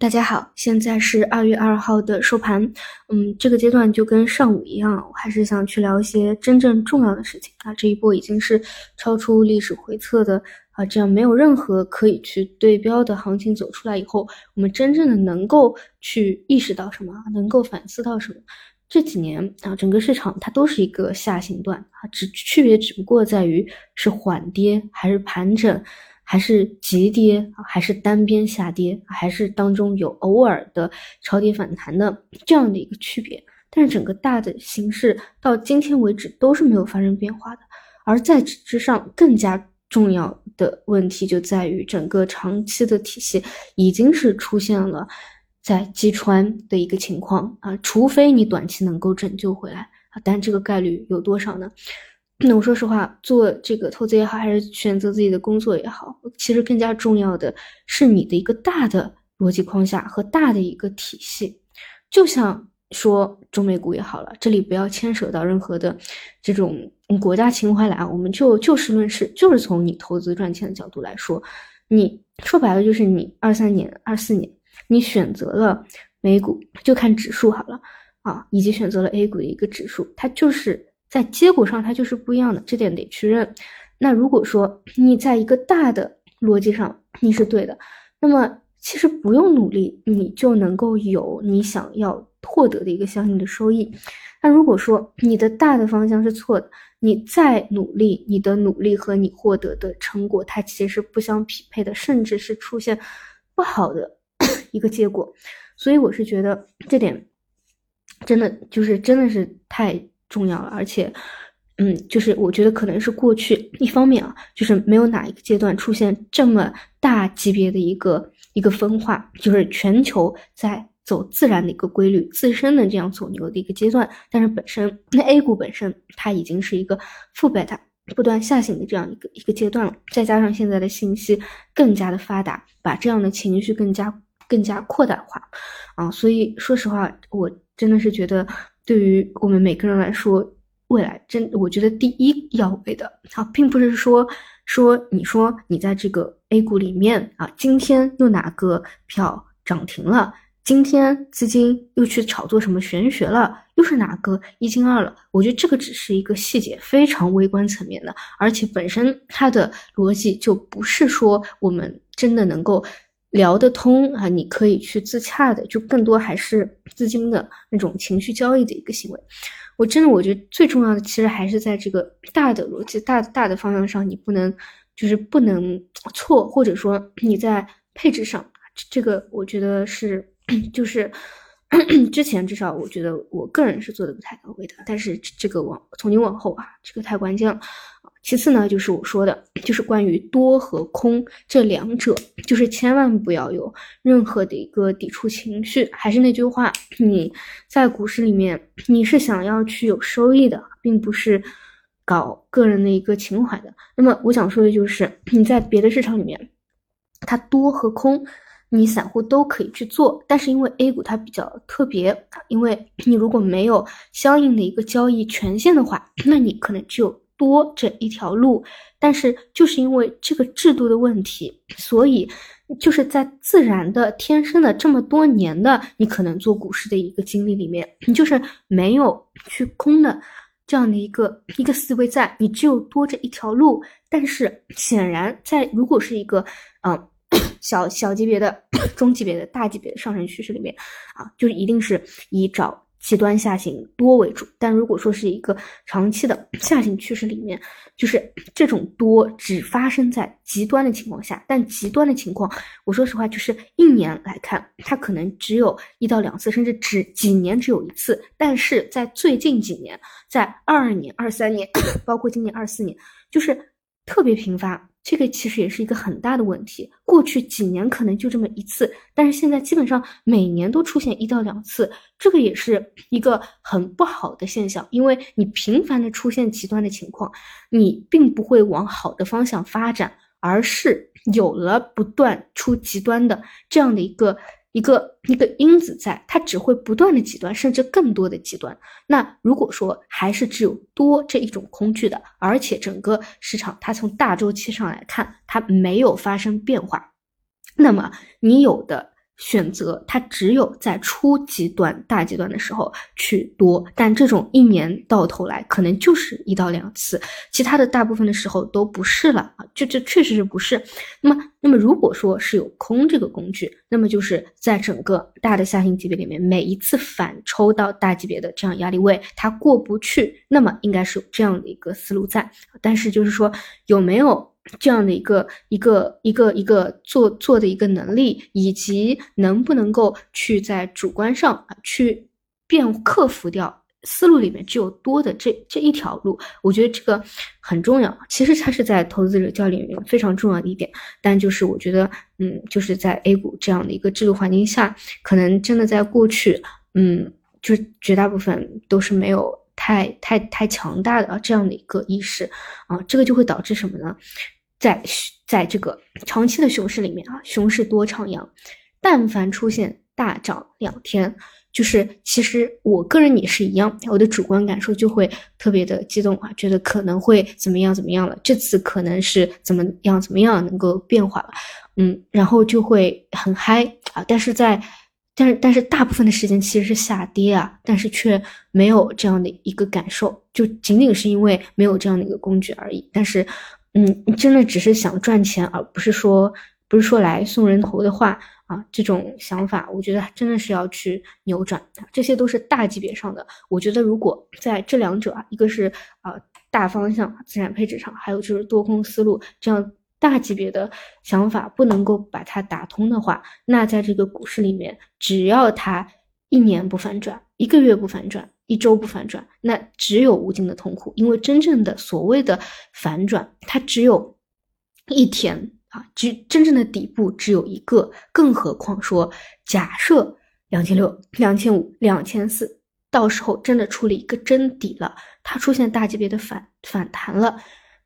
大家好，现在是二月二号的收盘。嗯，这个阶段就跟上午一样，我还是想去聊一些真正重要的事情啊。这一波已经是超出历史回测的啊，这样没有任何可以去对标的行情走出来以后，我们真正的能够去意识到什么，能够反思到什么？这几年啊，整个市场它都是一个下行段啊，只区别只不过在于是缓跌还是盘整。还是急跌，还是单边下跌，还是当中有偶尔的超跌反弹的这样的一个区别，但是整个大的形势到今天为止都是没有发生变化的。而在此之上，更加重要的问题就在于整个长期的体系已经是出现了在击穿的一个情况啊，除非你短期能够拯救回来啊，但这个概率有多少呢？那我说实话，做这个投资也好，还是选择自己的工作也好，其实更加重要的是你的一个大的逻辑框架和大的一个体系。就像说中美股也好了，这里不要牵扯到任何的这种国家情怀来啊，我们就就事论事，就是从你投资赚钱的角度来说，你说白了就是你二三年、二四年，你选择了美股，就看指数好了啊，以及选择了 A 股的一个指数，它就是。在结果上，它就是不一样的，这点得去认。那如果说 你在一个大的逻辑上你是对的，那么其实不用努力，你就能够有你想要获得的一个相应的收益。那如果说你的大的方向是错的，你再努力，你的努力和你获得的成果它其实是不相匹配的，甚至是出现不好的 一个结果。所以我是觉得这点真的就是真的是太。重要了，而且，嗯，就是我觉得可能是过去一方面啊，就是没有哪一个阶段出现这么大级别的一个一个分化，就是全球在走自然的一个规律，自身的这样走牛的一个阶段。但是本身那 A 股本身它已经是一个负贝塔不断下行的这样一个一个阶段了，再加上现在的信息更加的发达，把这样的情绪更加更加扩大化啊，所以说实话，我真的是觉得。对于我们每个人来说，未来真我觉得第一要位的啊，并不是说说你说你在这个 A 股里面啊，今天又哪个票涨停了，今天资金又去炒作什么玄学了，又是哪个一金二了？我觉得这个只是一个细节，非常微观层面的，而且本身它的逻辑就不是说我们真的能够。聊得通啊，你可以去自洽的，就更多还是资金的那种情绪交易的一个行为。我真的我觉得最重要的，其实还是在这个大的逻辑、大大的方向上，你不能就是不能 错，或者说你在配置上，这个我觉得是 就是 之前至少我觉得我个人是做的不太到位的，但是这个往从今往后啊，这个太关键了。其次呢，就是我说的，就是关于多和空这两者，就是千万不要有任何的一个抵触情绪。还是那句话，你在股市里面，你是想要去有收益的，并不是搞个人的一个情怀的。那么我想说的就是，你在别的市场里面，它多和空，你散户都可以去做，但是因为 A 股它比较特别，因为 你如果没有相应的一个交易权限的话，那你可能就。多这一条路，但是就是因为这个制度的问题，所以就是在自然的、天生的这么多年的你可能做股市的一个经历里面，你就是没有去空的这样的一个一个思维，在你只有多这一条路。但是显然，在如果是一个嗯小小级别的、中级别的、大级别的上升趋势里面啊，就一定是以找。极端下行多为主，但如果说是一个长期的下行趋势里面，就是这种多只发生在极端的情况下。但极端的情况，我说实话，就是一年来看，它可能只有一到两次，甚至只几年只有一次。但是在最近几年，在二二年、二三年，包括今年二四年，就是特别频发。这个其实也是一个很大的问题。过去几年可能就这么一次，但是现在基本上每年都出现一到两次，这个也是一个很不好的现象。因为你频繁的出现极端的情况，你并不会往好的方向发展，而是有了不断出极端的这样的一个。一个一个因子在，它只会不断的极端，甚至更多的极端。那如果说还是只有多这一种工具的，而且整个市场它从大周期上来看，它没有发生变化，那么你有的选择它只有在初级段、大阶段的时候去多，但这种一年到头来可能就是一到两次，其他的大部分的时候都不是了啊，就这确实是不是。那么，那么如果说是有空这个工具，那么就是在整个大的下行级别里面，每一次反抽到大级别的这样压力位，它过不去，那么应该是有这样的一个思路在。但是就是说有没有？这样的一个一个一个一个做做的一个能力，以及能不能够去在主观上啊去变克服掉思路里面只有多的这这一条路，我觉得这个很重要。其实它是在投资者教练里面非常重要的一点，但就是我觉得，嗯，就是在 A 股这样的一个制度环境下，可能真的在过去，嗯，就绝大部分都是没有。太太太强大的啊，这样的一个意识啊，这个就会导致什么呢？在在这个长期的熊市里面啊，熊市多徜徉，但凡出现大涨两天，就是其实我个人也是一样，我的主观感受就会特别的激动啊，觉得可能会怎么样怎么样了，这次可能是怎么样怎么样能够变化了，嗯，然后就会很嗨啊，但是在。但是，但是大部分的时间其实是下跌啊，但是却没有这样的一个感受，就仅仅是因为没有这样的一个工具而已。但是，嗯，真的只是想赚钱，而不是说不是说来送人头的话啊，这种想法，我觉得真的是要去扭转。这些都是大级别上的，我觉得如果在这两者啊，一个是啊大方向资产配置上，还有就是多空思路这样。大级别的想法不能够把它打通的话，那在这个股市里面，只要它一年不反转，一个月不反转，一周不反转，那只有无尽的痛苦。因为真正的所谓的反转，它只有一天啊，只真正的底部只有一个。更何况说，假设两千六、两千五、两千四，到时候真的出了一个真底了，它出现大级别的反反弹了，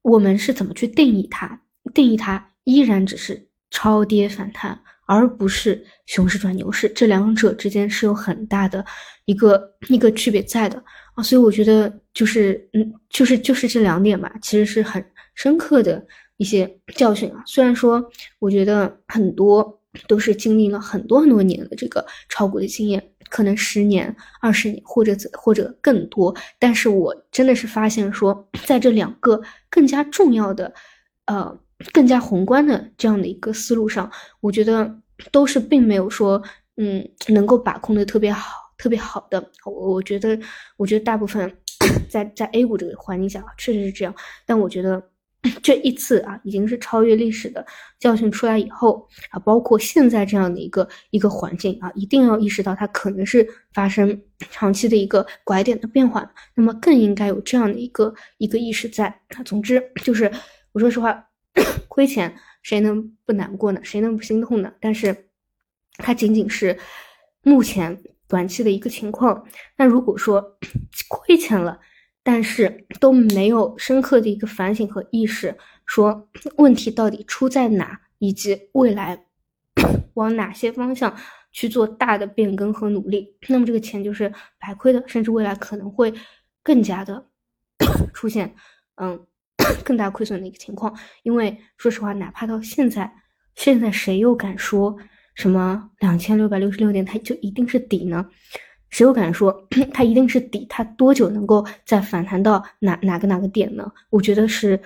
我们是怎么去定义它？定义它依然只是超跌反弹，而不是熊市转牛市，这两者之间是有很大的一个一个区别在的啊，所以我觉得就是嗯，就是就是这两点吧，其实是很深刻的一些教训啊。虽然说我觉得很多都是经历了很多很多年的这个炒股的经验，可能十年、二十年或者或者更多，但是我真的是发现说，在这两个更加重要的呃。更加宏观的这样的一个思路上，我觉得都是并没有说，嗯，能够把控的特别好、特别好的。我我觉得，我觉得大部分 在在 A 股这个环境下确实是这样。但我觉得 这一次啊，已经是超越历史的教训出来以后啊，包括现在这样的一个一个环境啊，一定要意识到它可能是发生 长期的一个拐点的变化。那么更应该有这样的一个一个意识在。总之就是，我说实话。亏钱谁能不难过呢？谁能不心痛呢？但是它仅仅是目前短期的一个情况。那如果说 亏钱了，但是都没有深刻的一个反省和意识，说问题到底出在哪，以及未来 往哪些方向去做大的变更和努力，那么这个钱就是白亏的，甚至未来可能会更加的 出现嗯。更大亏损的一个情况，因为说实话，哪怕到现在，现在谁又敢说什么两千六百六十六点它就一定是底呢？谁又敢说 它一定是底？它多久能够再反弹到哪哪个哪个点呢？我觉得是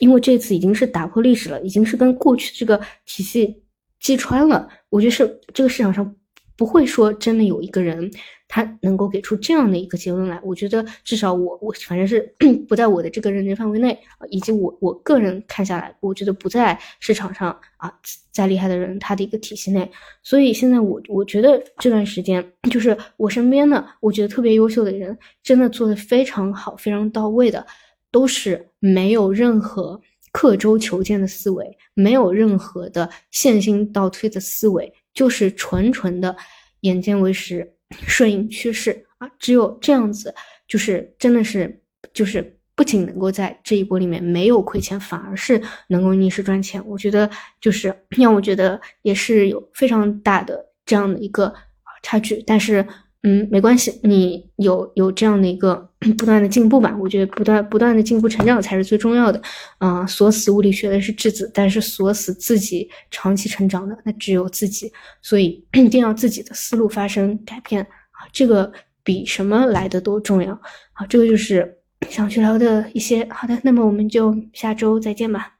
因为这次已经是打破历史了，已经是跟过去这个体系击穿了。我觉得是这个市场上不会说真的有一个人。他能够给出这样的一个结论来，我觉得至少我我反正是 不在我的这个认知范围内，以及我我个人看下来，我觉得不在市场上啊再厉害的人他的一个体系内，所以现在我我觉得这段时间就是我身边的我觉得特别优秀的人，真的做的非常好、非常到位的，都是没有任何刻舟求剑的思维，没有任何的线性倒推的思维，就是纯纯的眼见为实。顺应趋势啊，只有这样子，就是真的是，就是不仅能够在这一波里面没有亏钱，反而是能够逆势赚钱。我觉得就是让我觉得也是有非常大的这样的一个差距。但是，嗯，没关系，你有有这样的一个 不断的进步吧。我觉得不断不断的进步成长才是最重要的。啊，锁死物理学的是质子，但是锁死自己长期成长的那只有自己，所以 一定要自己的思路发生改变啊，这个比什么来的都重要。好，这个就是想去聊的一些。好的，那么我们就下周再见吧。